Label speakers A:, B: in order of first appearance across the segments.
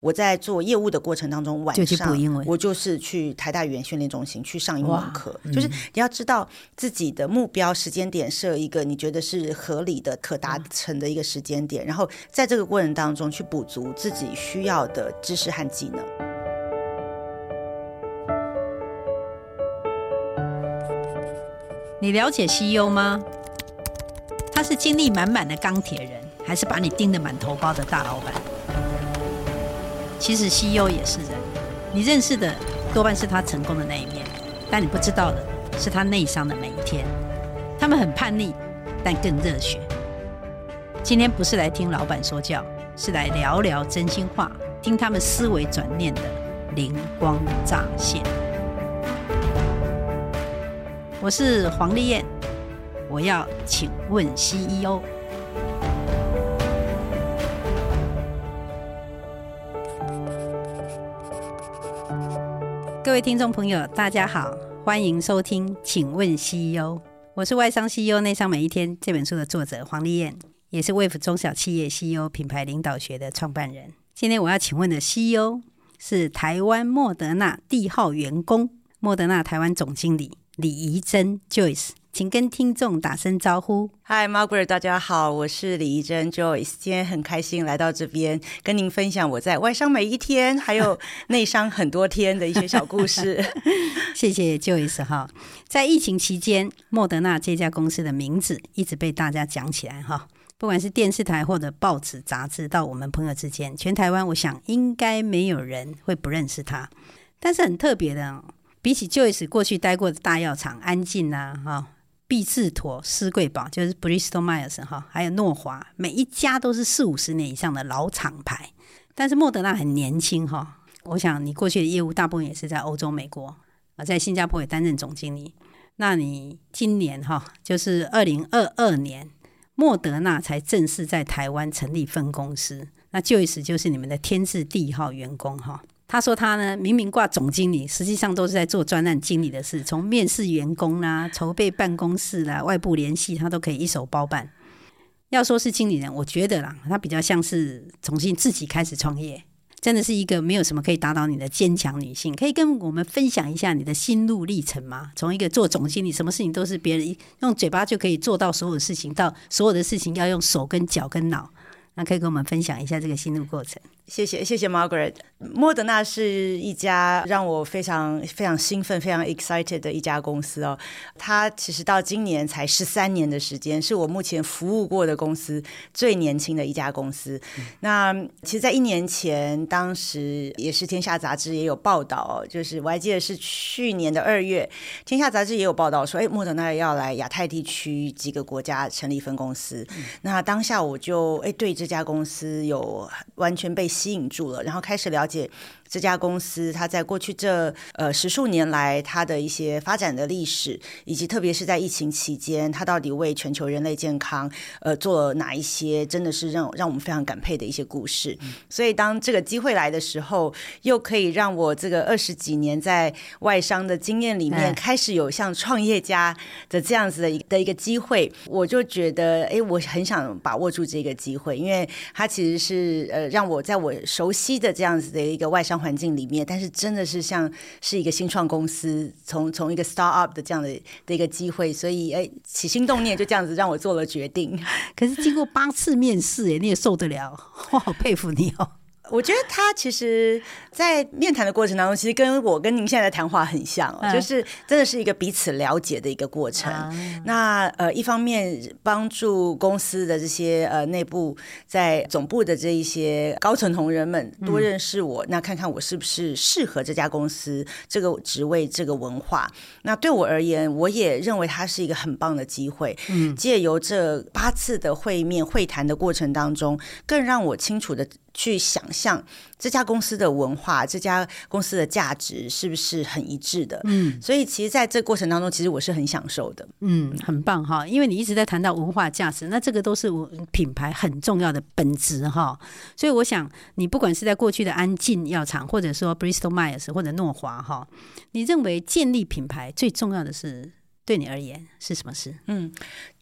A: 我在做业务的过程当中，晚上我就是去台大语言训练中心去上英文课。嗯、就是你要知道自己的目标时间点，设一个你觉得是合理的、可达成的一个时间点，嗯、然后在这个过程当中去补足自己需要的知识和技能。
B: 你了解 CEO 吗？他是精力满满的钢铁人，还是把你盯得满头包的大老板？其实 CEO 也是人，你认识的多半是他成功的那一面，但你不知道的是他内伤的每一天。他们很叛逆，但更热血。今天不是来听老板说教，是来聊聊真心话，听他们思维转念的灵光乍现。我是黄丽燕，我要请问 CEO。各位听众朋友，大家好，欢迎收听，请问 CEO，我是外商 CEO 内商每一天这本书的作者黄丽燕，也是 Wave 中小企业 CEO 品牌领导学的创办人。今天我要请问的 CEO 是台湾莫德纳帝号员工，莫德纳台湾总经理李怡珍 Joyce。请跟听众打声招呼。
A: Hi Margaret，大家好，我是李怡珍 Joyce，今天很开心来到这边跟您分享我在外商每一天，还有内商很多天的一些小故事。
B: 谢谢 Joyce 哈，在疫情期间，莫德纳这家公司的名字一直被大家讲起来哈，不管是电视台或者报纸杂志，到我们朋友之间，全台湾我想应该没有人会不认识他。但是很特别的，比起 Joyce 过去待过的大药厂，安进啊哈。必治妥、施贵宝就是 Bristol Myers 哈，还有诺华，每一家都是四五十年以上的老厂牌。但是莫德纳很年轻哈，我想你过去的业务大部分也是在欧洲、美国啊，在新加坡也担任总经理。那你今年哈，就是二零二二年，莫德纳才正式在台湾成立分公司，那 Joyce 就是你们的天字第一号员工哈。他说：“他呢，明明挂总经理，实际上都是在做专案经理的事，从面试员工啦、筹备办公室啦、外部联系，他都可以一手包办。要说是经理人，我觉得啦，他比较像是重新自己开始创业，真的是一个没有什么可以打倒你的坚强女性。可以跟我们分享一下你的心路历程吗？从一个做总经理，什么事情都是别人用嘴巴就可以做到所有事情，到所有的事情要用手跟脚跟脑，那可以跟我们分享一下这个心路过程。”
A: 谢谢谢谢 Margaret。莫德纳是一家让我非常非常兴奋、非常 excited 的一家公司哦。它其实到今年才十三年的时间，是我目前服务过的公司最年轻的一家公司。那其实，在一年前，当时也是《天下》杂志也有报道，就是我还记得是去年的二月，《天下》杂志也有报道说，哎，莫德纳要来亚太地区几个国家成立分公司。那当下我就哎对这家公司有完全被。吸引住了，然后开始了解。这家公司，它在过去这呃十数年来，它的一些发展的历史，以及特别是在疫情期间，它到底为全球人类健康呃做了哪一些，真的是让让我们非常感佩的一些故事。嗯、所以当这个机会来的时候，又可以让我这个二十几年在外商的经验里面，开始有像创业家的这样子的一的一个机会，我就觉得，哎，我很想把握住这个机会，因为它其实是呃让我在我熟悉的这样子的一个外商。环境里面，但是真的是像是一个新创公司，从从一个 start up 的这样的的一个机会，所以哎，起心动念就这样子让我做了决定。
B: 可是经过八次面试，哎，你也受得了？我好佩服你哦。
A: 我觉得他其实，在面谈的过程当中，其实跟我跟您现在的谈话很像，哦，就是真的是一个彼此了解的一个过程。嗯、那呃，一方面帮助公司的这些呃内部在总部的这一些高层同仁们多认识我，嗯、那看看我是不是适合这家公司这个职位、这个文化。那对我而言，我也认为它是一个很棒的机会。嗯，借由这八次的会面会谈的过程当中，更让我清楚的。去想象这家公司的文化，这家公司的价值是不是很一致的？嗯，所以其实在这过程当中，其实我是很享受的。
B: 嗯，很棒哈，因为你一直在谈到文化价值，那这个都是我品牌很重要的本质哈。所以我想，你不管是在过去的安进药厂，或者说 Bristol Myers 或者诺华哈，你认为建立品牌最重要的是对你而言是什么事？
A: 嗯，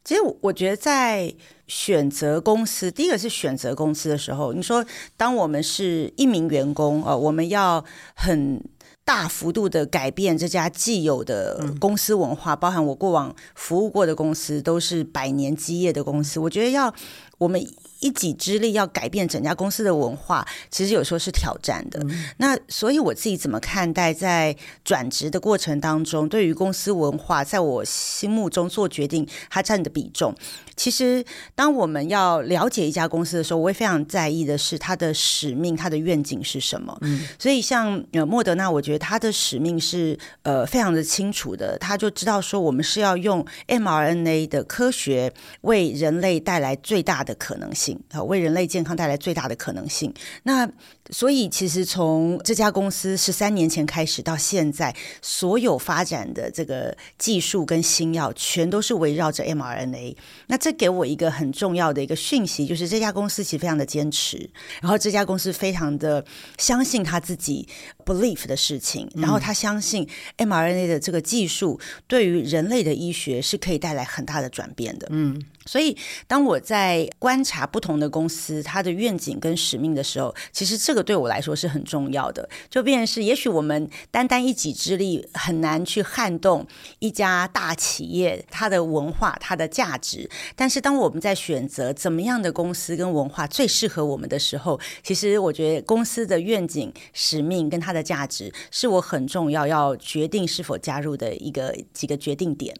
A: 其实我觉得在选择公司，第一个是选择公司的时候，你说当我们是一名员工啊，我们要很大幅度的改变这家既有的公司文化，包含我过往服务过的公司都是百年基业的公司，我觉得要我们。一己之力要改变整家公司的文化，其实有时候是挑战的。嗯、那所以我自己怎么看待在转职的过程当中，对于公司文化，在我心目中做决定，它占的比重。其实，当我们要了解一家公司的时候，我会非常在意的是它的使命、它的愿景是什么。嗯，所以像呃莫德纳，我觉得它的使命是呃非常的清楚的，他就知道说我们是要用 mRNA 的科学为人类带来最大的可能性。为人类健康带来最大的可能性。那所以，其实从这家公司十三年前开始到现在，所有发展的这个技术跟新药，全都是围绕着 mRNA。那这给我一个很重要的一个讯息，就是这家公司其实非常的坚持，然后这家公司非常的相信他自己 belief 的事情，然后他相信 mRNA 的这个技术对于人类的医学是可以带来很大的转变的。嗯。所以，当我在观察不同的公司它的愿景跟使命的时候，其实这个对我来说是很重要的。就变成是，也许我们单单一己之力很难去撼动一家大企业它的文化、它的价值。但是，当我们在选择怎么样的公司跟文化最适合我们的时候，其实我觉得公司的愿景、使命跟它的价值是我很重要要决定是否加入的一个几个决定点。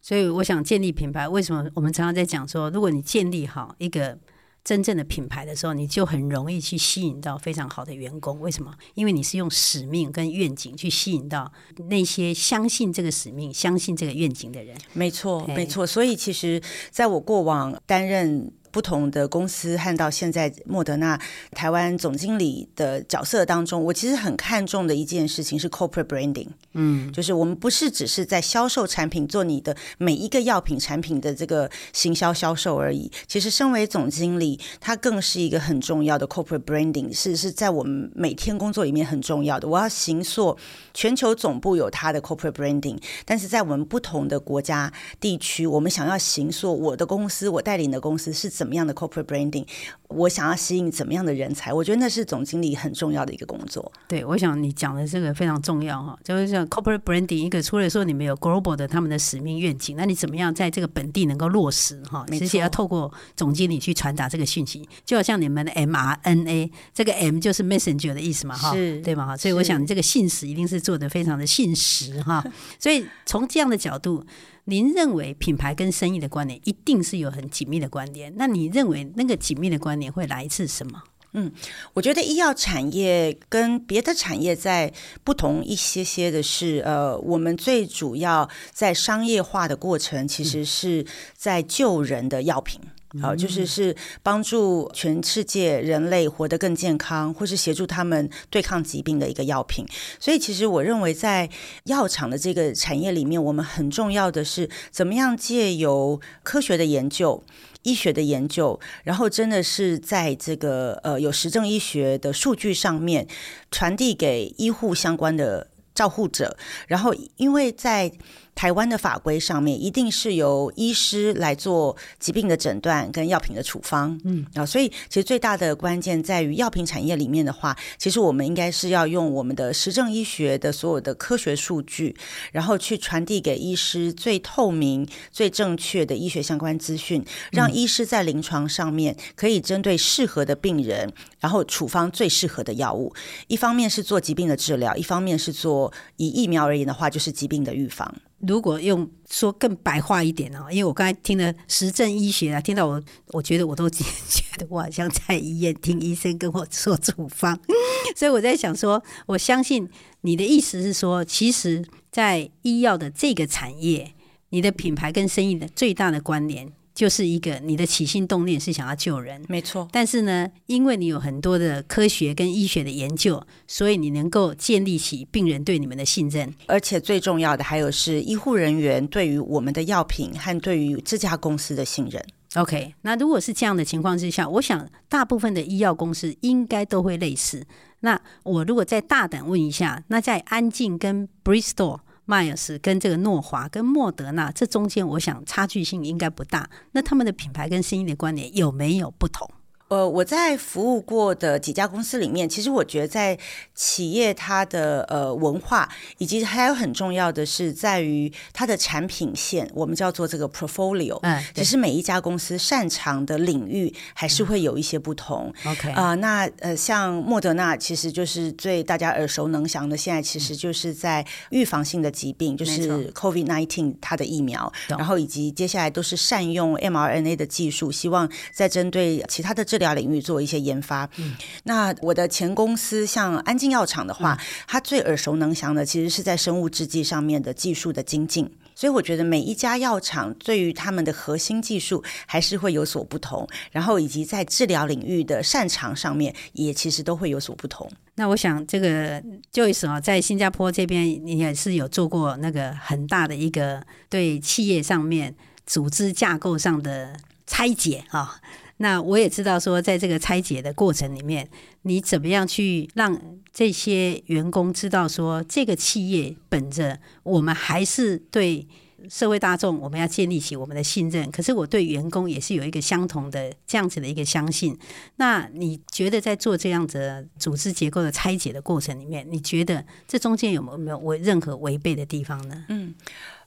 B: 所以我想建立品牌，为什么我们常常在讲说，如果你建立好一个真正的品牌的时候，你就很容易去吸引到非常好的员工。为什么？因为你是用使命跟愿景去吸引到那些相信这个使命、相信这个愿景的人。
A: 没错，没错。所以其实在我过往担任。不同的公司和到现在莫德纳台湾总经理的角色当中，我其实很看重的一件事情是 corporate branding。嗯，就是我们不是只是在销售产品，做你的每一个药品产品的这个行销销售而已。其实，身为总经理，他更是一个很重要的 corporate branding，是是在我们每天工作里面很重要的。我要行塑全球总部有他的 corporate branding，但是在我们不同的国家地区，我们想要行塑我的公司，我带领的公司是。么样的 corporate branding？我想要吸引怎么样的人才？我觉得那是总经理很重要的一个工作。
B: 对，我想你讲的这个非常重要哈，就是像 corporate branding 一个，除了说你们有 global 的他们的使命愿景，那你怎么样在这个本地能够落实哈？而且要透过总经理去传达这个讯息，就好像你们的 mRNA 这个 M 就是 messenger 的意思嘛哈，对吗？哈，所以我想你这个信实一定是做的非常的信实哈。所以从这样的角度。您认为品牌跟生意的关联一定是有很紧密的关联？那你认为那个紧密的关联会来自什么？
A: 嗯，我觉得医药产业跟别的产业在不同一些些的是，呃，我们最主要在商业化的过程，其实是在救人的药品。好，就是是帮助全世界人类活得更健康，或是协助他们对抗疾病的一个药品。所以，其实我认为在药厂的这个产业里面，我们很重要的是怎么样借由科学的研究、医学的研究，然后真的是在这个呃有实证医学的数据上面传递给医护相关的照护者，然后因为在台湾的法规上面，一定是由医师来做疾病的诊断跟药品的处方，嗯。啊，所以其实最大的关键在于药品产业里面的话，其实我们应该是要用我们的实证医学的所有的科学数据，然后去传递给医师最透明、最正确的医学相关资讯，让医师在临床上面可以针对适合的病人，然后处方最适合的药物。一方面是做疾病的治疗，一方面是做以疫苗而言的话，就是疾病的预防。
B: 如果用说更白话一点哦，因为我刚才听了实证医学啊，听到我，我觉得我都 觉得我好像在医院听医生跟我说处方，所以我在想说，我相信你的意思是说，其实，在医药的这个产业，你的品牌跟生意的最大的关联。就是一个你的起心动念是想要救人，
A: 没错。
B: 但是呢，因为你有很多的科学跟医学的研究，所以你能够建立起病人对你们的信任。
A: 而且最重要的还有是医护人员对于我们的药品和对于这家公司的信任。
B: OK，那如果是这样的情况之下，我想大部分的医药公司应该都会类似。那我如果再大胆问一下，那在安静跟 Bristol。迈尔斯跟这个诺华跟莫德纳，这中间我想差距性应该不大。那他们的品牌跟生意的观点有没有不同？
A: 呃，我在服务过的几家公司里面，其实我觉得在企业它的呃文化，以及还有很重要的是在于它的产品线，我们叫做这个 portfolio。嗯，其实每一家公司擅长的领域还是会有一些不同。OK，啊、呃，那呃，像莫德纳其实就是最大家耳熟能详的，现在其实就是在预防性的疾病，就是 COVID nineteen 它的疫苗，然后以及接下来都是善用 mRNA 的技术，希望在针对其他的这领域做一些研发。嗯，那我的前公司像安进药厂的话，嗯，它最耳熟能详的其实是在生物制剂上面的技术的精进。所以我觉得每一家药厂对于他们的核心技术还是会有所不同，然后以及在治疗领域的擅长上面也其实都会有所不同。
B: 那我想这个 Joyce 啊，在新加坡这边你也是有做过那个很大的一个对企业上面组织架构上的拆解啊。那我也知道说，在这个拆解的过程里面，你怎么样去让这些员工知道说，这个企业本着我们还是对社会大众，我们要建立起我们的信任。可是我对员工也是有一个相同的这样子的一个相信。那你觉得在做这样子组织结构的拆解的过程里面，你觉得这中间有没有没有违任何违背的地方呢？
A: 嗯。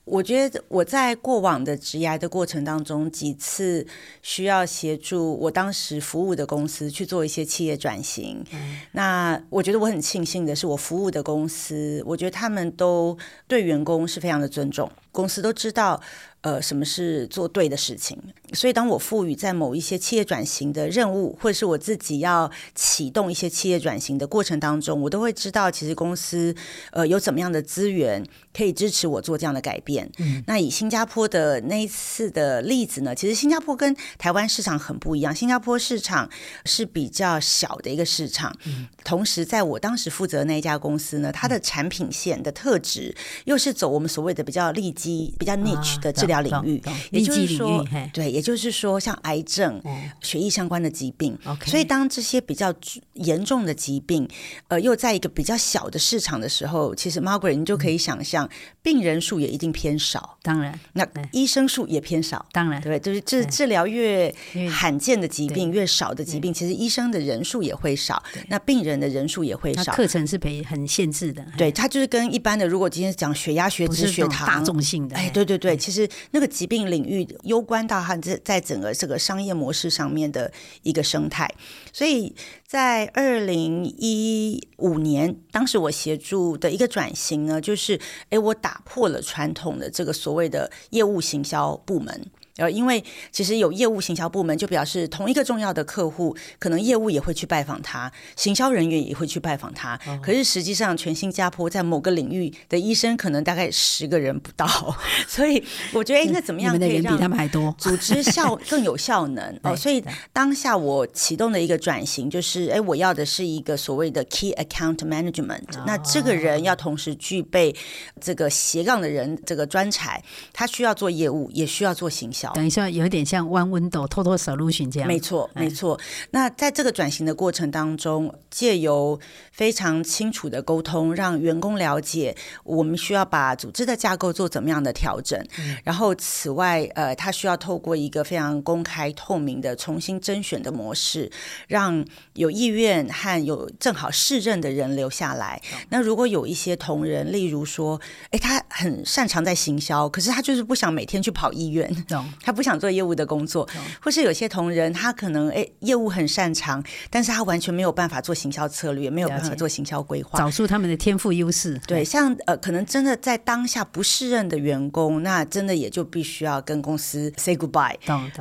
A: 我觉得我在过往的职涯的过程当中，几次需要协助我当时服务的公司去做一些企业转型。那我觉得我很庆幸的是，我服务的公司，我觉得他们都对员工是非常的尊重，公司都知道。呃，什么是做对的事情？所以，当我赋予在某一些企业转型的任务，或者是我自己要启动一些企业转型的过程当中，我都会知道，其实公司呃有怎么样的资源可以支持我做这样的改变。嗯，那以新加坡的那一次的例子呢，其实新加坡跟台湾市场很不一样，新加坡市场是比较小的一个市场。嗯，同时，在我当时负责的那一家公司呢，它的产品线的特质又是走我们所谓的比较利基、比较 niche 的治疗。领域，也就是说，对，也就是说，像癌症、血液相关的疾病。所以，当这些比较严重的疾病，呃，又在一个比较小的市场的时候，其实 Margaret，你就可以想象，病人数也一定偏少。当然，那医生数也偏少。当然，对，就是治治疗越罕见的疾病，越少的疾病，其实医生的人数也会少，那病人的人数也会少。课程是被很限制的。对，它就是跟一般的，如果今天讲血压、血脂、血糖，大众性的。哎，对对对，其实。那个疾病领域攸关到它在在整个这个商业模式上面的一个生态，所以在二零一五年，当时我协助的一个转型呢，就是诶，我打破了传统的这个所谓的业务行销部门。呃，因为其实有业务行销部门，就表示同一个重要的客户，可能业务也会去拜访他，行销人员也会去拜访他。哦、可是实际上，全新加坡在某个领域的医生可能大概十个人不到，所以我觉得，哎，那怎么样可以让他们还多 组织效更有效能？哦，所以当下我启动的一个转型，就是哎，我要的是一个所谓的 Key Account Management，哦。那这个人要同时具备这个斜杠的人这个专才，他需要做业务，也需要做行销。等一下，有点像 One Window Total Solution 这样。没错，没错。那在这个转型的过程当中，借由非常清楚的沟通，让员工了解我们需要把组织的架构做怎么样的调整。嗯、然后，此外，呃，他需要透过一个非常公开透明的重新甄选的模式，让有意愿和有正好适任的人留下来。嗯、那如果有一些同仁，例如说，哎，他很擅长在行销，可是他就是不想每天去跑医院。嗯他不想做业务的工作，或是有些同仁，他可能诶业务很擅长，但是他完全没有办法做行销策略，没有办法做行销规划，找出他们的天赋优势。对，像呃，可能真的在当下不适任的员工，那真的也就必须要跟公司 say goodbye。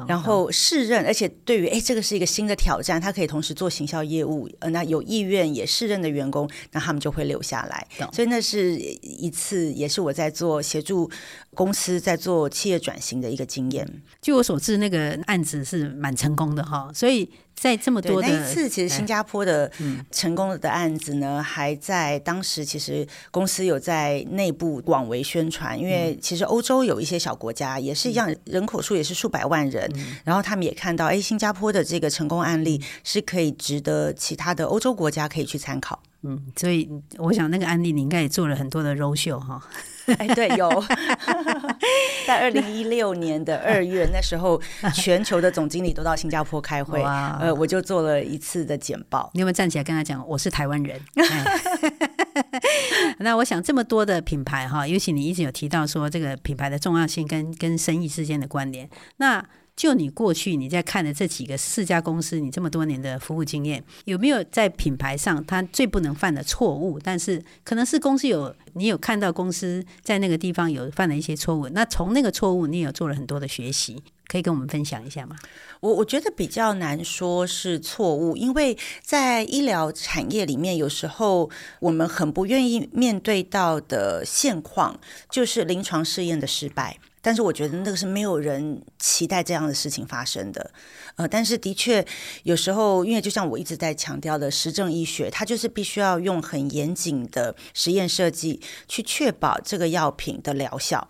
A: 然后适任，而且对于诶这个是一个新的挑战，他可以同时做行销业务，呃，那有意愿也适任的员工，那他们就会留下来。所以那是一次，也是我在做协助公司在做企业转型的一个经验。据我所知，那个案子是蛮成功的哈，所以在这么多的那一次，其实新加坡的成功的案子呢，还在当时，其实公司有在内部广为宣传，因为其实欧洲有一些小国家也是一样，人口数也是数百万人，然后他们也看到，哎，新加坡的这个成功案例是可以值得其他的欧洲国家可以去参考。
B: 嗯，所以我想那个案例你应该也做了很多的 roadshow 哈。
A: 哎，对，有 在二零一六年的二月，那时候全球的总经理都到新加坡开会，哇呃，我就做了一次的简报。
B: 你有没有站起来跟他讲，我是台湾人？那我想这么多的品牌哈，尤其你一直有提到说这个品牌的重要性跟跟生意之间的关联，那。就你过去你在看的这几个四家公司，你这么多年的服务经验，有没有在品牌上它最不能犯的错误？但是可能是公司有你有看到公司在那个地方有犯了一些错误，那从那个错误你也有做了很多的学习，可以跟我们分享一下吗？
A: 我我觉得比较难说是错误，因为在医疗产业里面，有时候我们很不愿意面对到的现况，就是临床试验的失败。但是我觉得那个是没有人期待这样的事情发生的，呃，但是的确有时候，因为就像我一直在强调的，实证医学它就是必须要用很严谨的实验设计去确保这个药品的疗效。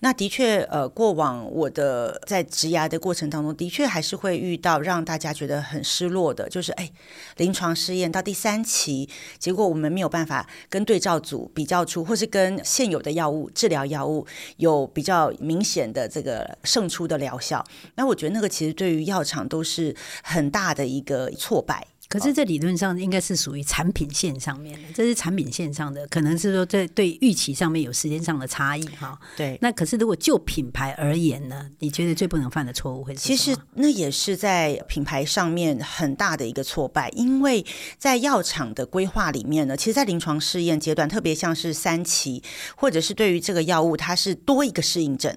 A: 那的确，呃，过往我的在职涯的过程当中，的确还是会遇到让大家觉得很失落的，就是哎，临床试验到第三期，结果我们没有办法跟对照组比较出，或是跟现有的药物治疗药物有比较明显的这个胜出的疗效。那我觉得那个其实对于药厂都是很大的一个挫败。
B: 可是这理论上应该是属于产品线上面的，这是产品线上的，可能是说在对预期上面有时间上的差异哈。
A: 对，
B: 那可是如果就品牌而言呢？你觉得最不能犯的错误会是什么？
A: 其实那也是在品牌上面很大的一个挫败，因为在药厂的规划里面呢，其实，在临床试验阶段，特别像是三期，或者是对于这个药物它是多一个适应症，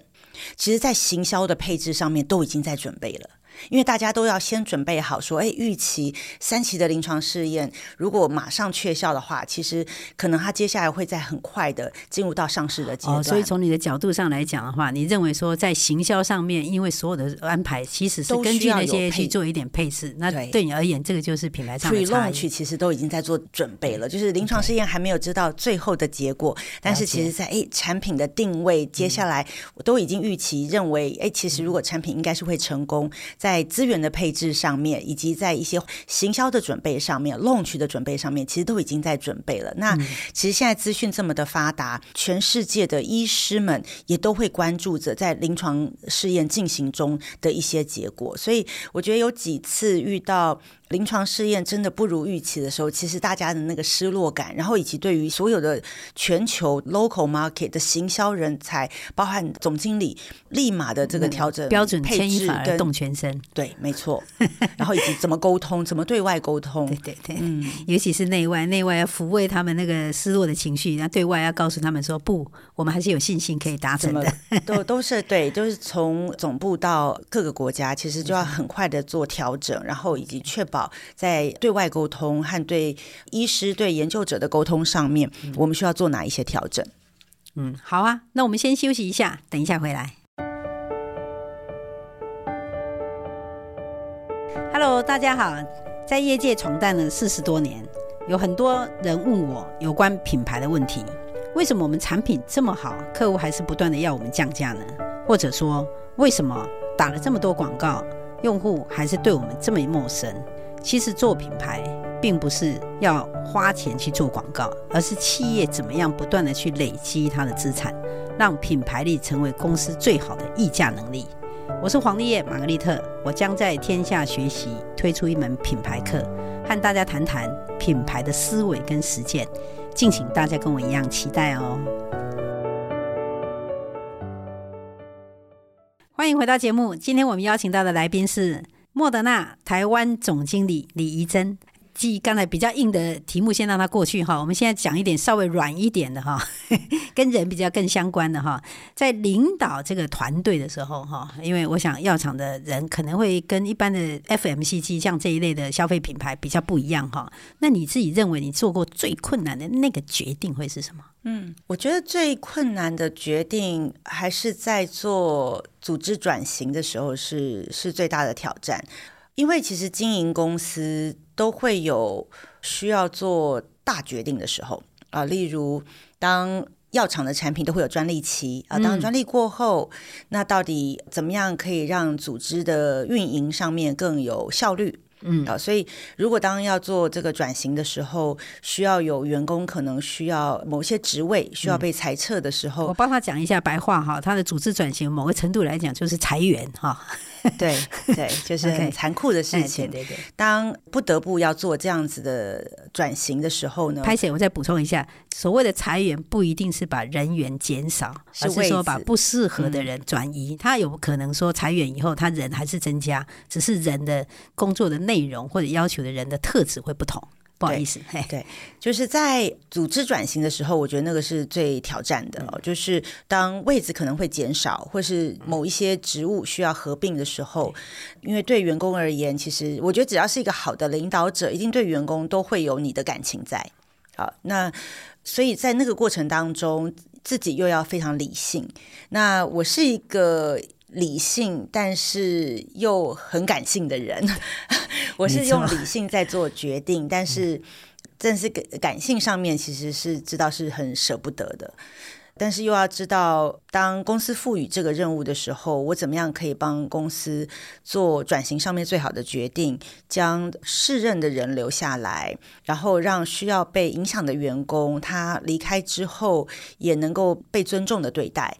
A: 其实在行销的配置上面都已经在准备了。因为大家都要先准备好，说，哎，预期三期的临床试验，如果马上确效的话，其实可能它接下来会在很快的进入到上市的阶段。
B: 哦，所以从你的角度上来讲的话，你认为说在行销上面，因为所有的安排其实是根据那些去做一点配置，那对你而言，这个就是品牌上的差异。
A: Pre-launch 其实都已经在做准备了，就是临床试验还没有知道最后的结果，但是其实在哎产品的定位，接下来我都已经预期认为，哎，其实如果产品应该是会成功。在资源的配置上面，以及在一些行销的准备上面，launch 的准备上面，其实都已经在准备了。那其实现在资讯这么的发达，全世界的医师们也都会关注着在临床试验进行中的一些结果。所以我觉得有几次遇到。临床试验真的不如预期的时候，其实大家的那个失落感，然后以及对于所有的全球 local market 的行销人才，包含总经理，立马的这个调整
B: 标准，牵一发而动全身。
A: 对，没错。然后以及怎么沟通，怎么对外沟通，
B: 对对对，嗯，尤其是内外，内外要抚慰他们那个失落的情绪，然后对外要告诉他们说，不，我们还是有信心可以达成的。
A: 都都是对，都是从总部到各个国家，其实就要很快的做调整，然后以及确保。在对外沟通和对医师、对研究者的沟通上面，我们需要做哪一些调整？
B: 嗯，好啊，那我们先休息一下，等一下回来。Hello，大家好，在业界闯荡了四十多年，有很多人问我有关品牌的问题：为什么我们产品这么好，客户还是不断的要我们降价呢？或者说，为什么打了这么多广告，用户还是对我们这么陌生？其实做品牌并不是要花钱去做广告，而是企业怎么样不断的去累积它的资产，让品牌力成为公司最好的溢价能力。我是黄丽叶玛格丽特，我将在天下学习推出一门品牌课，和大家谈谈品牌的思维跟实践，敬请大家跟我一样期待哦。欢迎回到节目，今天我们邀请到的来宾是。莫德纳台湾总经理李怡珍，继刚才比较硬的题目，先让它过去哈。我们现在讲一点稍微软一点的哈，跟人比较更相关的哈。在领导这个团队的时候哈，因为我想药厂的人可能会跟一般的 FMCG 像这一类的消费品牌比较不一样哈。那你自己认为你做过最困难的那个决定会是什么？
A: 嗯，我觉得最困难的决定还是在做组织转型的时候是是最大的挑战，因为其实经营公司都会有需要做大决定的时候啊，例如当药厂的产品都会有专利期啊，当专利过后，嗯、那到底怎么样可以让组织的运营上面更有效率？嗯啊，所以如果当要做这个转型的时候，需要有员工可能需要某些职位需要被裁撤的时候，
B: 嗯、我帮他讲一下白话哈，他的组织转型某个程度来讲就是裁员哈。
A: 对对，就 是很残酷的事情。Okay. 对，对对，当不得不要做这样子的转型的时候呢，
B: 拍写我再补充一下，所谓的裁员不一定是把人员减少，而是说把不适合的人转移。他、嗯、有可能说裁员以后，他人还是增加，只是人的工作的内容或者要求的人的特质会不同。不好意思，
A: 对，对，就是在组织转型的时候，我觉得那个是最挑战的，嗯、就是当位置可能会减少，或是某一些职务需要合并的时候，因为对员工而言，其实我觉得只要是一个好的领导者，一定对员工都会有你的感情在。好，那所以在那个过程当中，自己又要非常理性。那我是一个。理性，但是又很感性的人，我是用理性在做决定，但是，正是感感性上面其实是知道是很舍不得的，但是又要知道，当公司赋予这个任务的时候，我怎么样可以帮公司做转型上面最好的决定，将适任的人留下来，然后让需要被影响的员工，他离开之后也能够被尊重的对待。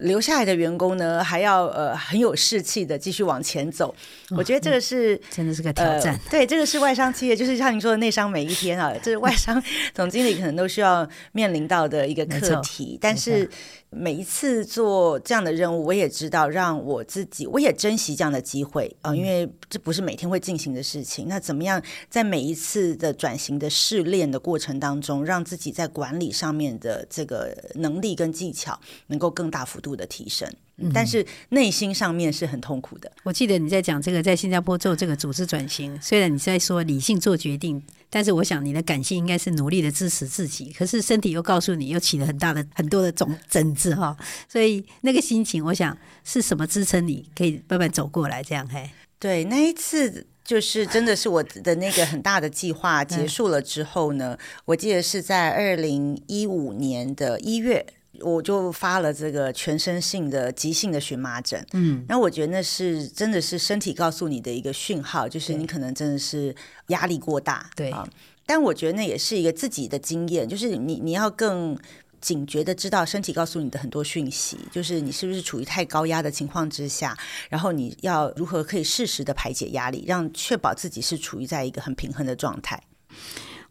A: 留下来的员工呢，还要呃很有士气的继续往前走。我觉得这个是、嗯、
B: 真的是个挑战、呃。
A: 对，这个是外商企业，就是像您说的内商每一天啊，这是外商 总经理可能都需要面临到的一个课题。但是每一次做这样的任务，我也知道让我自己，我也珍惜这样的机会啊、呃，因为这不是每天会进行的事情。那怎么样在每一次的转型的试炼的过程当中，让自己在管理上面的这个能力跟技巧能够更大幅度的提升？但是内心上面是很痛苦的。嗯、
B: 我记得你在讲这个，在新加坡做这个组织转型，虽然你在说理性做决定，但是我想你的感性应该是努力的支持自己。可是身体又告诉你，又起了很大的很多的种疹子哈。所以那个心情，我想是什么支撑你可以慢慢走过来？这样嘿，
A: 对，那一次就是真的是我的那个很大的计划结束了之后呢，嗯、我记得是在二零一五年的一月。我就发了这个全身性的急性的荨麻疹，嗯，那我觉得那是真的是身体告诉你的一个讯号，就是你可能真的是压力过大，对啊。但我觉得那也是一个自己的经验，就是你你要更警觉的知道身体告诉你的很多讯息，就是你是不是处于太高压的情况之下，然后你要如何可以适时的排解压力，让确保自己是处于在一个很平衡的状态。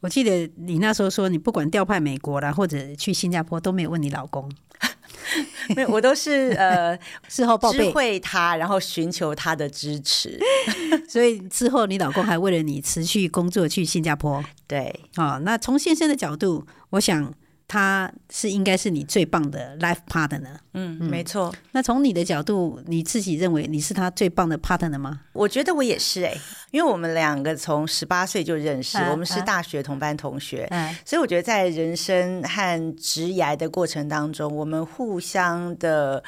B: 我记得你那时候说，你不管调派美国啦，或者去新加坡，都没有问你老公。
A: 没有，我都是呃
B: 事后报备，
A: 知会他，然后寻求他的支持。
B: 所以之后你老公还为了你持续工作去新加坡。
A: 对，
B: 哦，那从先生的角度，我想。他是应该是你最棒的 life partner，
A: 嗯，嗯，没错。
B: 那从你的角度，你自己认为你是他最棒的 partner 吗？
A: 我觉得我也是哎、欸，因为我们两个从十八岁就认识，啊、我们是大学同班同学，啊、所以我觉得在人生和职涯的过程当中，我们互相的。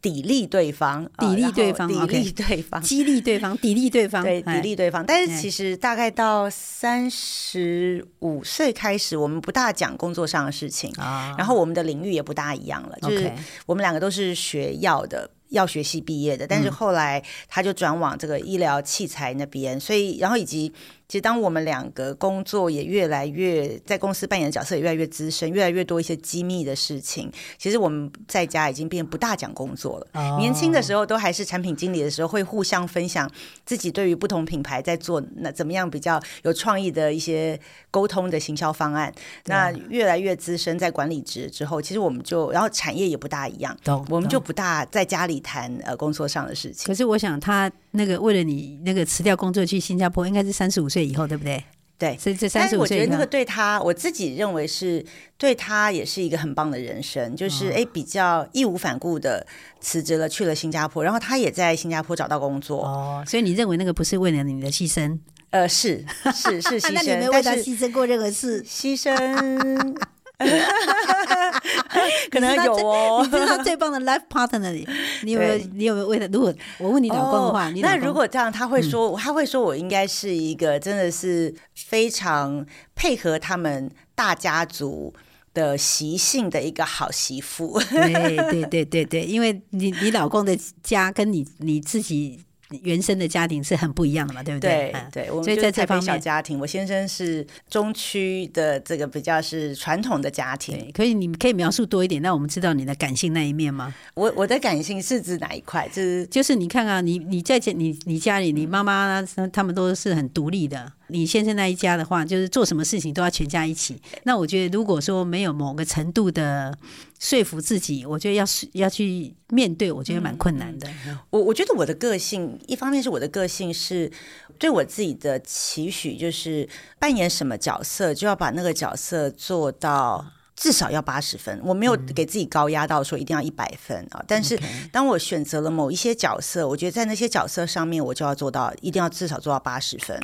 A: 砥砺对方，
B: 砥砺对方，
A: 砥砺对方，
B: 激励对方，砥砺对方，
A: 对，砥砺对方。但是其实大概到三十五岁开始，我们不大讲工作上的事情啊，然后我们的领域也不大一样了。就是我们两个都是学药的，药学系毕业的，但是后来他就转往这个医疗器材那边，所以然后以及。其实，当我们两个工作也越来越在公司扮演的角色也越来越资深，越来越多一些机密的事情。其实我们在家已经变不大讲工作了。Oh. 年轻的时候都还是产品经理的时候，会互相分享自己对于不同品牌在做那怎么样比较有创意的一些沟通的行销方案。那越来越资深，在管理职之后，其实我们就然后产业也不大一样，我们就不大在家里谈呃工作上的事情。
B: 可是我想他。那个为了你那个辞掉工作去新加坡，应该是三十五岁以后，对不对？
A: 对，
B: 所以这三十五岁。
A: 我觉得那个对他，我自己认为是对他也是一个很棒的人生，就是哎、哦，比较义无反顾的辞职了，去了新加坡，然后他也在新加坡找到工作。
B: 哦，所以你认为那个不是为了你的牺牲？
A: 呃，是是是牺牲，
B: 那你没为他牺牲过任何事？
A: 牺牲。可能有哦，
B: 你知道最棒的 life partner 你，你有没有？你有没有为了？如果我问你老公的话，你
A: 那如果这样，他会说，他会说我应该是一个真的是非常配合他们大家族的习性的一个好媳妇。
B: 对对对对对，因为你你老公的家跟你你自己原生的家庭是很不一样的嘛，对不对？
A: 对对，所以在这方面小家庭，我先生是中区的这个比较是传统的家庭。
B: 可以，你可以描述多一点，让我们知道你的感性那一面吗？
A: 我我的感性是指哪一块？就是
B: 就是你看啊，你你在家你你家里，你妈妈他们都是很独立的。你先生那一家的话，就是做什么事情都要全家一起。那我觉得，如果说没有某个程度的说服自己，我觉得要要去面对，我觉得蛮困难的。
A: 我我觉得我的个性，一方面是我的个性是对我自己的期许，就是扮演什么角色，就要把那个角色做到。至少要八十分，我没有给自己高压到说一定要一百分啊。但是当我选择了某一些角色，我觉得在那些角色上面，我就要做到一定要至少做到八十分。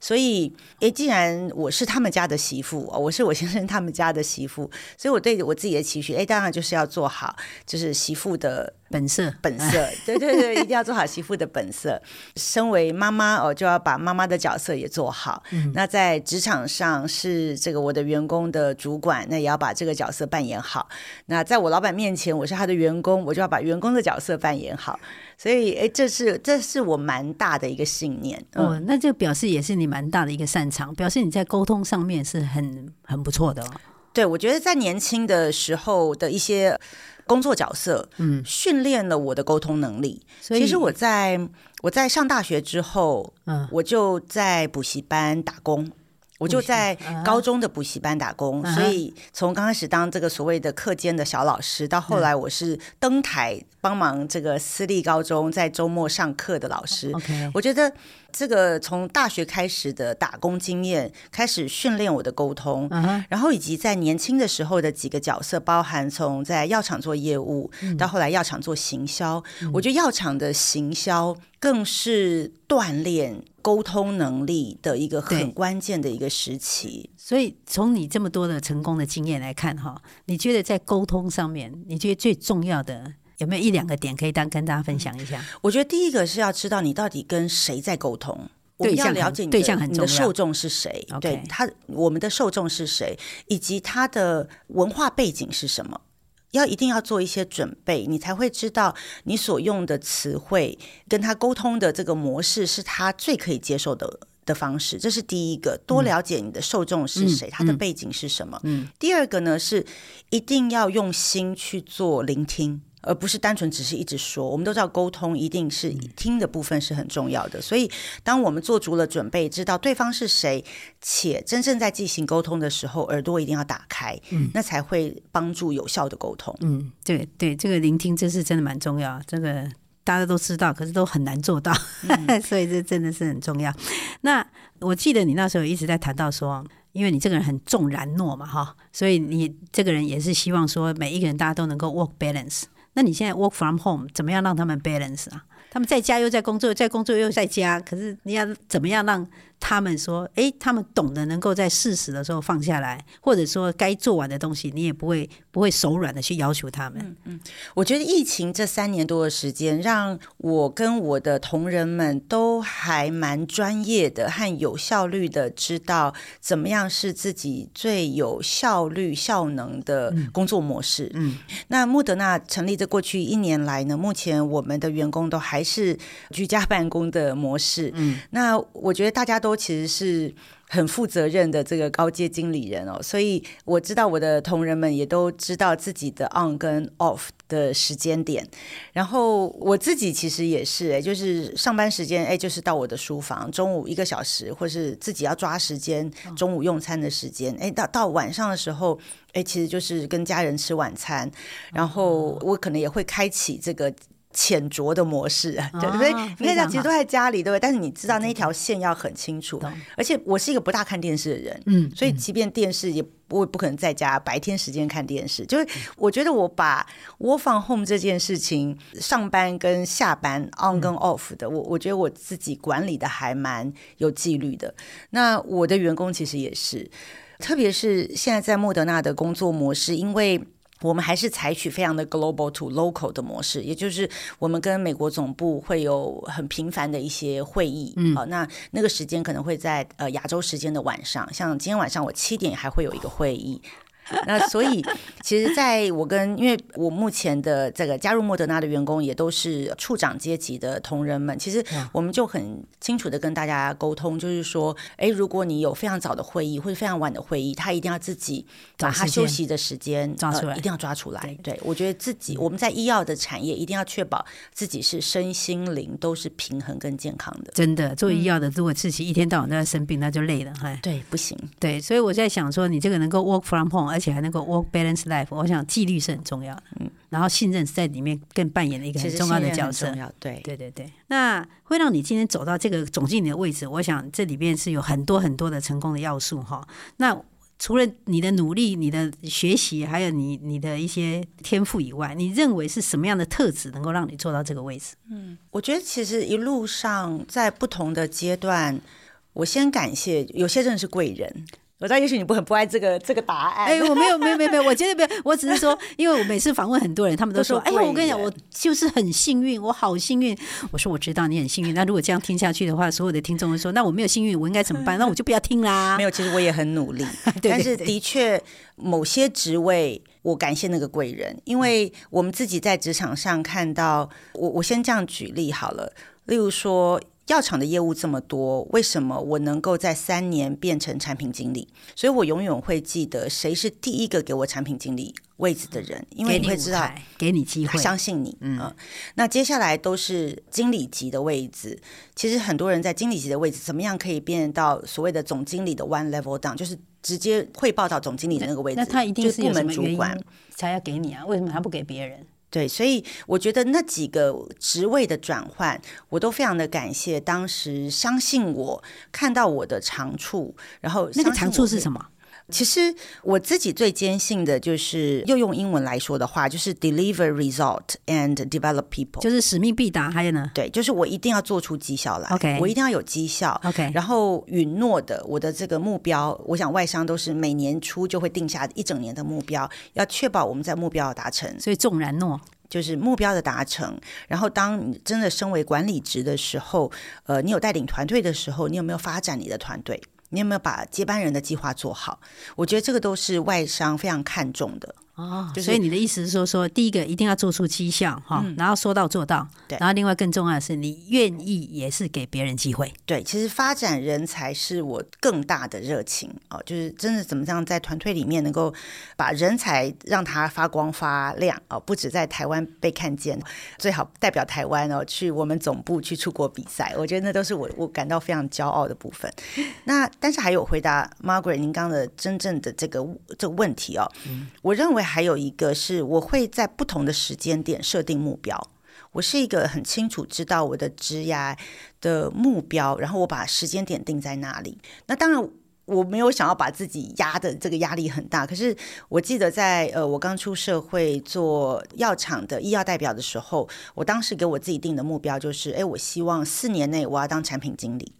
A: 所以，诶，既然我是他们家的媳妇，我是我先生他们家的媳妇，所以我对我自己的期许，诶，当然就是要做好，就是媳妇的。
B: 本色，
A: 本色，对对对，一定要做好媳妇的本色。身为妈妈哦，就要把妈妈的角色也做好。嗯、那在职场上是这个我的员工的主管，那也要把这个角色扮演好。那在我老板面前，我是他的员工，我就要把员工的角色扮演好。所以，哎，这是这是我蛮大的一个信念。嗯、
B: 哦，那这表示也是你蛮大的一个擅长，表示你在沟通上面是很很不错的哦。
A: 对，我觉得在年轻的时候的一些。工作角色，嗯，训练了我的沟通能力。所以，其实我在我在上大学之后，嗯，我就在补习班打工。我就在高中的补习班打工，所以从刚开始当这个所谓的课间的小老师，到后来我是登台帮忙这个私立高中在周末上课的老师。我觉得这个从大学开始的打工经验，开始训练我的沟通，然后以及在年轻的时候的几个角色，包含从在药厂做业务，到后来药厂做行销。我觉得药厂的行销更是锻炼。沟通能力的一个很关键的一个时期，
B: 所以从你这么多的成功的经验来看，哈，你觉得在沟通上面，你觉得最重要的有没有一两个点可以当跟大家分享一下？
A: 我觉得第一个是要知道你到底跟谁在沟通，我们要了解你的，对象很重要，你的受众是谁.对他，我们的受众是谁，以及他的文化背景是什么。要一定要做一些准备，你才会知道你所用的词汇跟他沟通的这个模式是他最可以接受的的方式。这是第一个，多了解你的受众是谁，嗯、他的背景是什么。嗯，第二个呢是一定要用心去做聆听。而不是单纯只是一直说，我们都知道沟通一定是听的部分是很重要的，所以当我们做足了准备，知道对方是谁，且真正在进行沟通的时候，耳朵一定要打开，嗯，那才会帮助有效的沟通。
B: 嗯，对对，这个聆听这是真的蛮重要，这个大家都知道，可是都很难做到，嗯、所以这真的是很重要。那我记得你那时候一直在谈到说，因为你这个人很重然诺嘛，哈，所以你这个人也是希望说每一个人大家都能够 work balance。那你现在 work from home 怎么样让他们 balance 啊？他们在家又在工作，在工作又在家，可是你要怎么样让？他们说：“诶，他们懂得能够在适时的时候放下来，或者说该做完的东西，你也不会不会手软的去要求他们。”嗯嗯，
A: 我觉得疫情这三年多的时间，让我跟我的同仁们都还蛮专业的和有效率的，知道怎么样是自己最有效率、效能的工作模式。嗯，嗯，那莫德纳成立这过去一年来呢，目前我们的员工都还是居家办公的模式。嗯，那我觉得大家都。其实是很负责任的这个高阶经理人哦，所以我知道我的同仁们也都知道自己的 on 跟 off 的时间点，然后我自己其实也是哎，就是上班时间哎，就是到我的书房，中午一个小时，或是自己要抓时间，中午用餐的时间，哎，到到晚上的时候，哎，其实就是跟家人吃晚餐，然后我可能也会开启这个。浅酌的模式，对 不对？你看，其实都在家里，对不对？但是你知道那条线要很清楚。而且我是一个不大看电视的人，嗯，所以即便电视也我也不可能在家白天时间看电视。就是我觉得我把 work from home 这件事情，上班跟下班 on 跟 off 的，我我觉得我自己管理的还蛮有纪律的。那我的员工其实也是，特别是现在在莫德纳的工作模式，因为。我们还是采取非常的 global to local 的模式，也就是我们跟美国总部会有很频繁的一些会议，嗯，好，那那个时间可能会在呃亚洲时间的晚上，像今天晚上我七点还会有一个会议。那所以，其实在我跟因为我目前的这个加入莫德纳的员工也都是处长阶级的同仁们，其实我们就很清楚的跟大家沟通，就是说，哎，如果你有非常早的会议或者非常晚的会议，他一定要自己把他休息的时间
B: 抓出来，
A: 呃，一定要抓出来。对，对我觉得自己我们在医药的产业一定要确保自己是身心灵都是平衡跟健康的。
B: 真的，做医药的，如果自己一天到晚都在生病，那就累了，哈。
A: 对，不行。
B: 对，所以我在想说，你这个能够 work from home，而且还能够 work balance life，我想纪律是很重要的。嗯，然后信任是在里面更扮演了一个很重要的角色。
A: 对，
B: 对对对。那会让你今天走到这个总经理的位置，我想这里面是有很多很多的成功的要素哈。那除了你的努力、你的学习，还有你你的一些天赋以外，你认为是什么样的特质能够让你做到这个位置？
A: 嗯，我觉得其实一路上在不同的阶段，我先感谢有些真的是贵人。我知道，也许你不很不爱这个这个答案。
B: 哎，我没有，没有，没有，没有，我绝对没有。我只是说，因为我每次访问很多人，他们都说：“哎呀，我跟你讲，我就是很幸运，我好幸运。”我说：“我知道你很幸运。”那如果这样听下去的话，所有的听众会说：“那我没有幸运，我应该怎么办？” 那我就不要听啦。
A: 没有，其实我也很努力，但是的确，某些职位我感谢那个贵人，因为我们自己在职场上看到，我我先这样举例好了，例如说。药厂的业务这么多，为什么我能够在三年变成产品经理？所以我永远会记得谁是第一个给我产品经理位置的人，因为你会知道，
B: 给你机会，
A: 相信你。嗯，嗯，那接下来都是经理级的位置。其实很多人在经理级的位置，怎么样可以变到所谓的总经理的 one level down，就是直接汇报到总经理的那个位置？
B: 那他一定是部门主管才要给你啊？为什么他不给别人？
A: 对，所以我觉得那几个职位的转换，我都非常的感谢当时相信我，看到我的长处，然后
B: 那个长处是什么？
A: 其实我自己最坚信的就是，又用英文来说的话，就是 deliver result and develop people，
B: 就是使命必达。还有呢？
A: 对，就是我一定要做出绩效来。
B: OK，
A: 我一定要有绩效。
B: OK，
A: 然后允诺的我的这个目标，我想外商都是每年初就会定下一整年的目标，要确保我们在目标达成。
B: 所以纵然诺
A: 就是目标的达成。然后当你真的升为管理职的时候，呃，你有带领团队的时候，你有没有发展你的团队？你有没有把接班人的计划做好？我觉得这个都是外商非常看重的。
B: 哦，所以你的意思是说，说第一个一定要做出绩效哈，嗯、然后说到做到，对，然后另外更重要的是，你愿意也是给别人机会。
A: 对，其实发展人才是我更大的热情哦，就是真的怎么样在团队里面能够把人才让他发光发亮哦，不止在台湾被看见，最好代表台湾哦去我们总部去出国比赛，我觉得那都是我我感到非常骄傲的部分。那但是还有回答 Margaret 您刚的真正的这个这个问题哦，嗯、我认为。还有一个是，我会在不同的时间点设定目标。我是一个很清楚知道我的职涯的目标，然后我把时间点定在那里。那当然，我没有想要把自己压的这个压力很大。可是我记得在呃，我刚出社会做药厂的医药代表的时候，我当时给我自己定的目标就是：哎，我希望四年内我要当产品经理。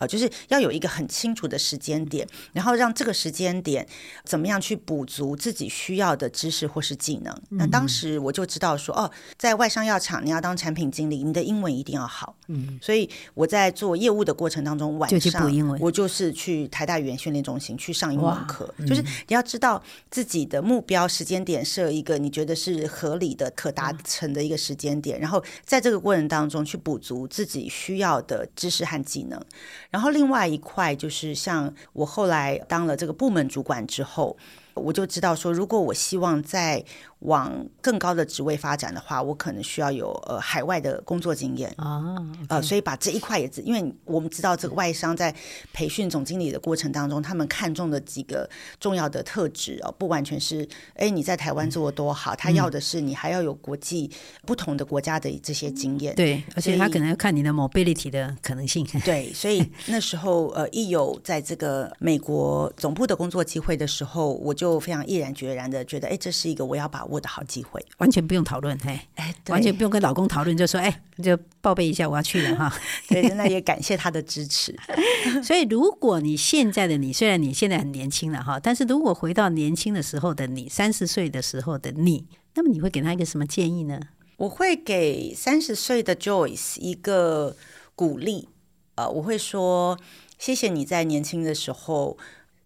A: 啊，就是要有一个很清楚的时间点，然后让这个时间点怎么样去补足自己需要的知识或是技能。嗯、那当时我就知道说，哦，在外商药厂你要当产品经理，你的英文一定要好。嗯，所以我在做业务的过程当中，晚上就英文，我就是去台大语言训练中心去上英文课。嗯、就是你要知道自己的目标时间点，设一个你觉得是合理的、可达成的一个时间点，嗯、然后在这个过程当中去补足自己需要的知识和技能。然后另外一块就是像我后来当了这个部门主管之后，我就知道说，如果我希望在往更高的职位发展的话，我可能需要有呃海外的工作经验啊，呃，所以把这一块也是，因为我们知道这个外商在培训总经理的过程当中，他们看中的几个重要的特质哦，不完全是哎你在台湾做的多好，他要的是你还要有国际不同的国家的这些经验，
B: 对，而且他可能要看你的 mobility 的可能性，
A: 对，所以那时候呃一有在这个美国总部的工作机会的时候，我就非常毅然决然的觉得，哎，这是一个我要把。握的好机会，
B: 完全不用讨论，嘿，哎，完全不用跟老公讨论，就说，哎，就报备一下，我要去了哈。
A: 对，那也感谢他的支持。
B: 所以，如果你现在的你，虽然你现在很年轻了哈，但是如果回到年轻的时候的你，三十岁的时候的你，那么你会给他一个什么建议呢？
A: 我会给三十岁的 Joyce 一个鼓励，呃，我会说，谢谢你在年轻的时候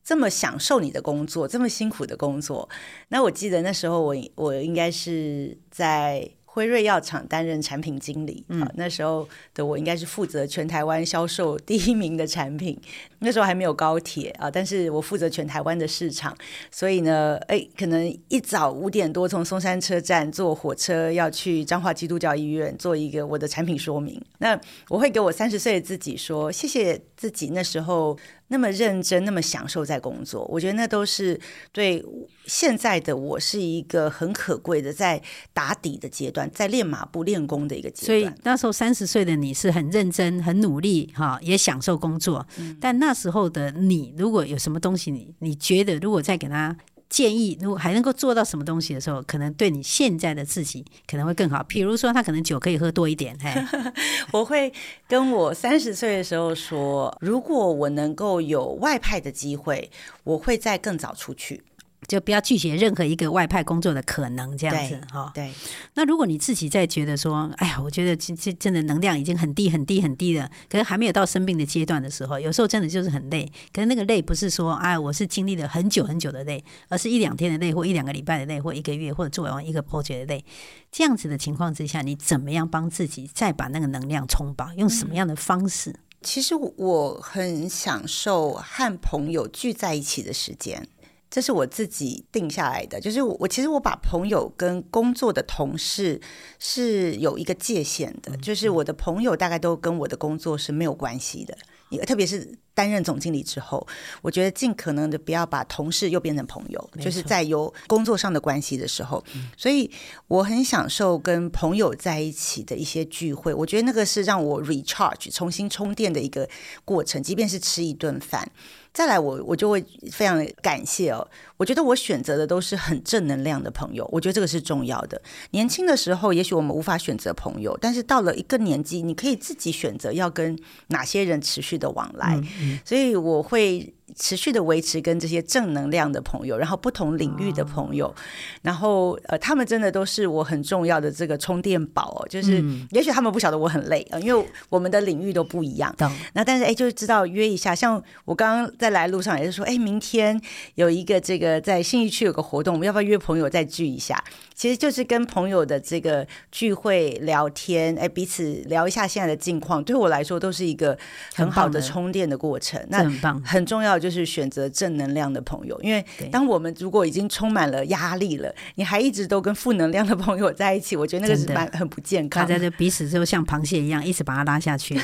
A: 这么享受你的工作，这么辛苦的工作。那我记得那时候我我应该是在。辉瑞药厂担任产品经理，嗯，那时候的我应该是负责全台湾销售第一名的产品。那时候还没有高铁啊，但是我负责全台湾的市场，所以呢，哎，可能一早五点多从松山车站坐火车要去彰化基督教医院做一个我的产品说明。那我会给我三十岁的自己说，谢谢自己那时候。那么认真，那么享受在工作，我觉得那都是对现在的我是一个很可贵的，在打底的阶段，在练马步、练功的一个阶段。
B: 所以那时候三十岁的你是很认真、很努力，哈，也享受工作。嗯。但那时候的你，如果有什么东西你，你你觉得如果再给他。建议，如果还能够做到什么东西的时候，可能对你现在的自己可能会更好。比如说，他可能酒可以喝多一点。嘿，
A: 我会跟我三十岁的时候说，如果我能够有外派的机会，我会再更早出去。
B: 就不要拒绝任何一个外派工作的可能，这样子哈。
A: 对。
B: 那如果你自己在觉得说，哎呀，我觉得这这真的能量已经很低很低很低了，可是还没有到生病的阶段的时候，有时候真的就是很累。可是那个累不是说，哎，我是经历了很久很久的累，而是一两天的累，或一两个礼拜的累，或一个月，或者做完一个 project 的累。这样子的情况之下，你怎么样帮自己再把那个能量充饱？用什么样的方式？嗯，
A: 其实我很享受和朋友聚在一起的时间。这是我自己定下来的，就是我其实我把朋友跟工作的同事是有一个界限的，就是我的朋友大概都跟我的工作是没有关系的，特别是担任总经理之后，我觉得尽可能的不要把同事又变成朋友，就是在有工作上的关系的时候，所以我很享受跟朋友在一起的一些聚会，我觉得那个是让我 recharge 重新充电的一个过程，即便是吃一顿饭。再来我，我我就会非常感谢哦。我觉得我选择的都是很正能量的朋友，我觉得这个是重要的。年轻的时候，也许我们无法选择朋友，但是到了一个年纪，你可以自己选择要跟哪些人持续的往来。嗯嗯。所以我会。持续的维持跟这些正能量的朋友，然后不同领域的朋友，然后呃，他们真的都是我很重要的这个充电宝哦。就是也许他们不晓得我很累啊，因为我们的领域都不一样。那但是哎，就知道约一下。像我刚刚在来路上也是说，哎，明天有一个这个在信义区有个活动，我们要不要约朋友再聚一下？其实就是跟朋友的这个聚会聊天，哎，彼此聊一下现在的近况，对我来说都是一个很好的充电的过程。那很棒，很重要就是选择正能量的朋友，因为当我们如果已经充满了压力了，你还一直都跟负能量的朋友在一起，我觉得那个是蛮很不健康。大家
B: 就彼此就像螃蟹一样，一直把它拉下去。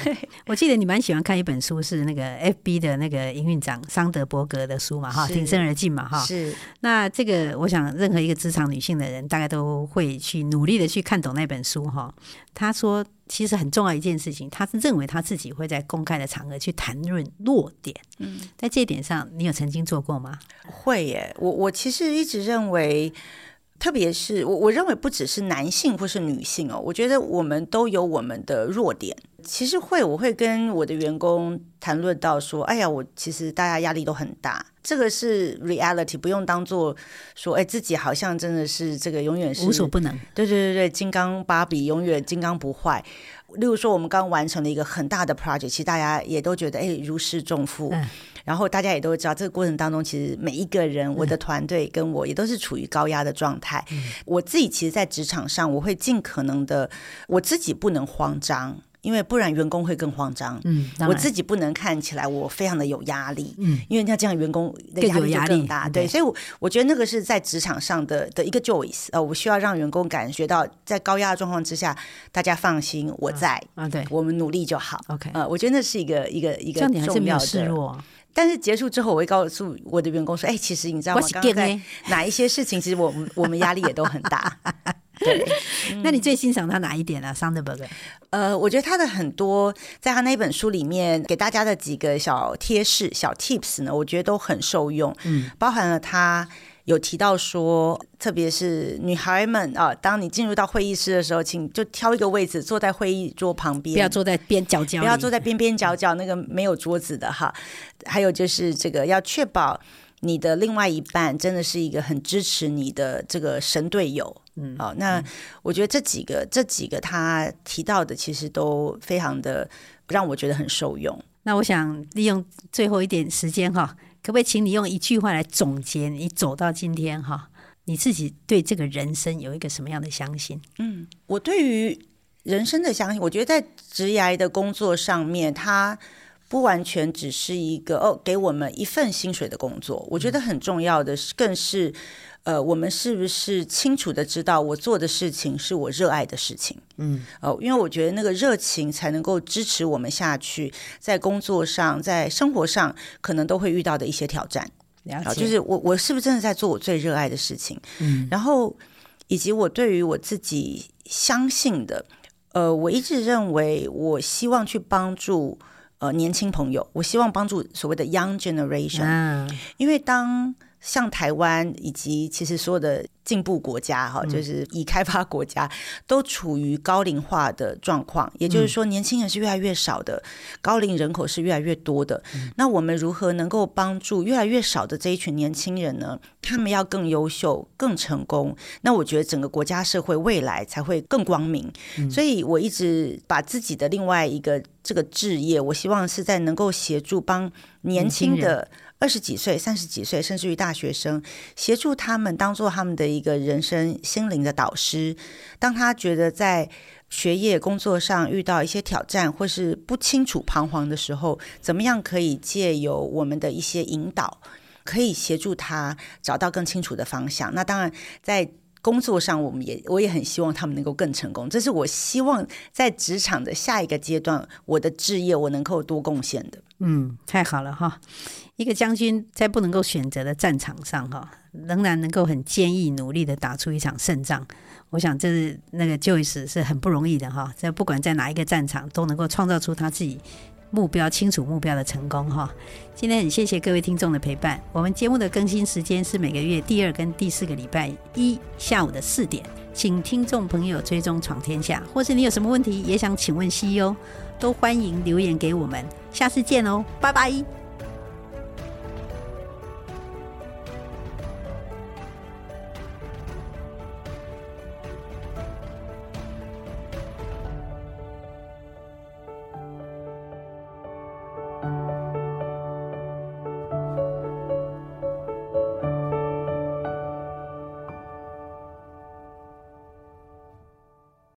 B: 我记得你蛮喜欢看一本书，是那个 FB 的那个营运长桑德伯格的书嘛，哈，挺身而进嘛，哈。是。那这个，我想任何一个职场女性的人，大概都会去努力的去看懂那本书哈。他说，其实很重要一件事情，他是认为他自己会在公开的场合去谈论弱点。嗯，在这一点上，你有曾经做过吗？
A: 会耶。我我其实一直认为，特别是我我认为不只是男性或是女性哦，我觉得我们都有我们的弱点。其实会，我会跟我的员工谈论到说，哎呀，我其实大家压力都很大，这个是 reality，不用当做说，哎，自己好像真的是这个永远是
B: 无所不能。
A: 对对对对，金刚芭比永远金刚不坏。例如说，我们刚完成了一个很大的 project，其实大家也都觉得，哎，如释重负。嗯。然后大家也都知道，这个过程当中，其实每一个人，我的团队跟我也都是处于高压的状态。嗯。我自己其实，在职场上，我会尽可能的，我自己不能慌张。因为不然员工会更慌张。嗯，我自己不能看起来我非常的有压力。嗯，因为那这样员工的压力就更大。对，所以我我觉得那个是在职场上的的一个 joyce。呃，我需要让员工感觉到在高压的状况之下，大家放心，我在啊，对，我们努力就好。OK，呃，我觉得那是一个一个一个重要的。但是结束之后，我会告诉我的员工说：“哎，其实你知道吗？刚刚在哪一些事情，其实我们我们压力也都很大。” 对，
B: 那你最欣赏他哪一点呢、啊、，Sandberg？？
A: 呃，我觉得他的很多，在他那本书里面给大家的几个小贴士、小 tips 呢，我觉得都很受用。嗯，包含了他有提到说，特别是女孩们啊，当你进入到会议室的时候，请就挑一个位置坐在会议桌旁边，
B: 不要坐在边角角，
A: 不要坐在边边角角那个没有桌子的哈。还有就是这个要确保。你的另外一半真的是一个很支持你的这个神队友，嗯，好，那我觉得这几个这几个他提到的，其实都非常的让我觉得很受用。
B: 那我想利用最后一点时间哈，可不可以请你用一句话来总结你走到今天哈？你自己对这个人生有一个什么样的相信？
A: 嗯，我对于人生的相信，我觉得在职涯的工作上面，它不完全只是一个哦，给我们一份薪水的工作。我觉得很重要的是，更是。呃，我们是不是清楚的知道我做的事情是我热爱的事情？嗯，哦，因为我觉得那个热情才能够支持我们下去，在工作上，在生活上，可能都会遇到的一些挑战。
B: 了解，
A: 就是我我是不是真的在做我最热爱的事情？嗯，然后以及我对于我自己相信的，呃，我一直认为，我希望去帮助呃年轻朋友，我希望帮助所谓的 young generation，嗯，因为当。像台湾以及其实所有的进步国家哈，就是已开发国家都处于高龄化的状况，也就是说年轻人是越来越少的，高龄人口是越来越多的。那我们如何能够帮助越来越少的这一群年轻人呢？他们要更优秀、更成功，那我觉得整个国家社会未来才会更光明。所以我一直把自己的另外一个这个置业，我希望是在能够协助帮年轻的。二十几岁、三十几岁，甚至于大学生，协助他们当做他们的一个人生心灵的导师。当他觉得在学业、工作上遇到一些挑战，或是不清楚、彷徨的时候，怎么样可以借由我们的一些引导，可以协助他找到更清楚的方向？那当然，在工作上，我们也我也很希望他们能够更成功。这是我希望在职场的下一个阶段，我的置业我能够多贡献的。
B: 嗯，太好了哈。一个将军在不能够选择的战场上，哈，仍然能够很坚毅努力的打出一场胜仗。我想这是那个 Joyce 是很不容易的哈，在不管在哪一个战场，都能够创造出他自己目标清楚目标的成功哈。今天很谢谢各位听众的陪伴。我们节目的更新时间是每个月第二跟第四个礼拜一下午的四点，请听众朋友追踪闯天下，或是你有什么问题也想请问 CEO，都欢迎留言给我们。下次见哦，拜拜。